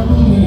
Hallelujah.